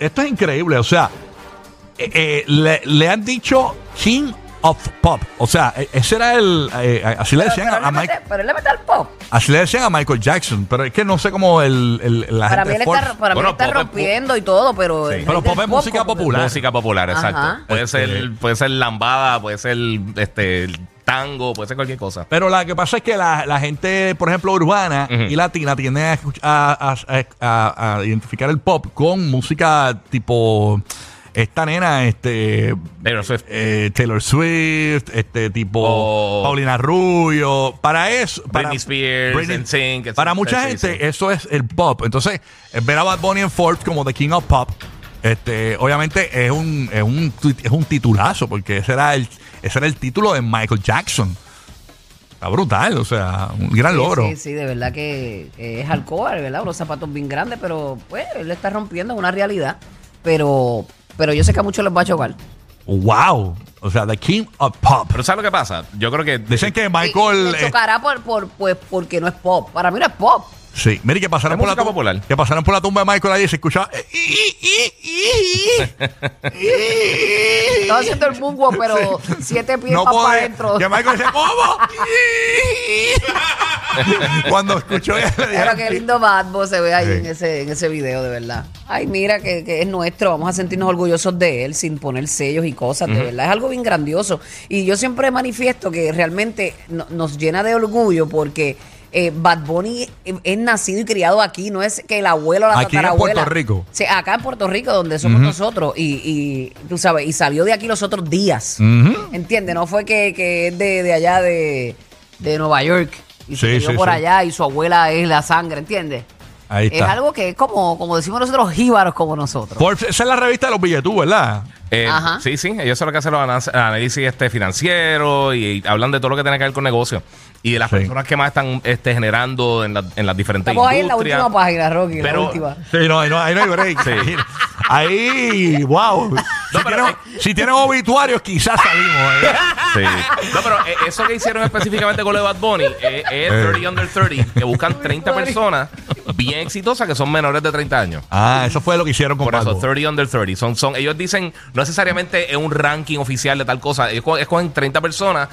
esto es increíble. O sea, eh, eh, le, le han dicho King of Pop. O sea, eh, ese era el. eh, así le decían pero a, mete, pero él le mete al pop. Así le decían a Michael Jackson. Pero es que no sé cómo el, el- la Para mí gente. él está, para mí Bueno, está rompiendo y todo, pero. el Pero pop es música popular. Música popular, Ajá. exacto. Puede Este- ser, puede ser lambada, puede ser este el tango, puede ser cualquier cosa. Pero la que pasa es que la, la gente, por ejemplo, urbana y latina tiende a, a, a- identificar el pop con música tipo esta nena, este Taylor Swift. eh, Taylor Swift, este tipo Paulina Rubio. Para eso, para Britney Spears, Britney- etc. para mucha gente eso es el pop. Entonces, ver a Bad Bunny en Ford como The King of Pop, este, obviamente es un, es un, es un titulazo, porque ese era el, ese era el título de Michael Jackson. Está brutal, o sea, un gran Sí, logro. Sí, sí, de verdad que, es alcohol, ¿verdad? Unos zapatos bien grandes, pero pues él está rompiendo, es una realidad. Pero, pero yo sé que a muchos les va a chocar. Wow. O sea, The King of Pop. Pero ¿sabes lo que pasa? Yo creo que Dicen que Y- Michael. y le eh, chocará por, por, pues, porque no es pop. Para mí no es pop. Sí, mire que pasaron por la popular. Que pasaron por la tumba de Michael ahí y se escuchaba. Estaba haciendo el mungo, pero siete pies no para puede. adentro. Que Michael dice, ¿cómo? Cuando escuchó dijeron, qué lindo Bad Boy se ve ahí Sí. en, ese, en ese video, de verdad. Ay, mira que, que es nuestro, vamos a sentirnos orgullosos de él sin poner sellos y cosas, de verdad. Es algo bien grandioso. Y yo siempre manifiesto que realmente no- nos llena de orgullo porque eh, Bad Bunny es, nacido y criado aquí, no es que el abuelo la Aquí en tatarabuela. Puerto Rico. Sí, acá en Puerto Rico, donde somos nosotros. Y, y tú sabes, y salió de aquí los otros días. Ujú. ¿Entiendes? No fue que, que es de, de allá de, de Nueva York. Y se Sí, por sí. allá y su abuela es la sangre, ¿entiendes? Ahí Es algo que es como, como decimos nosotros, jíbaros como nosotros. Forbes, esa es la revista de los billetú, ¿verdad? Eh, Ajá. Sí, sí, ellos son los que hacen los análisis este, financieros y, y hablan de todo lo que tiene que ver con negocio y de las Sí. personas que más están este, generando en, la- en las diferentes Estamos ahí en la industrias. última página, Rocky, en la Pero- última. Sí, no, ahí no, ahí no hay break. Sí. Ahí, wow. si, pero- tienen, si tienen obituarios, quizás salimos. ¿eh? Sí. No, pero eh, eso que hicieron específicamente con lo de Bad Bunny eh, es 30 under 30, que buscan 30 personas bien exitosas que son menores de 30 años. Ah, eso fue lo que hicieron con Por eso, Bad Bunny. 30 under 30. Son, son, ellos dicen, no necesariamente es un ranking oficial de tal cosa. Ellos co- escogen 30 personas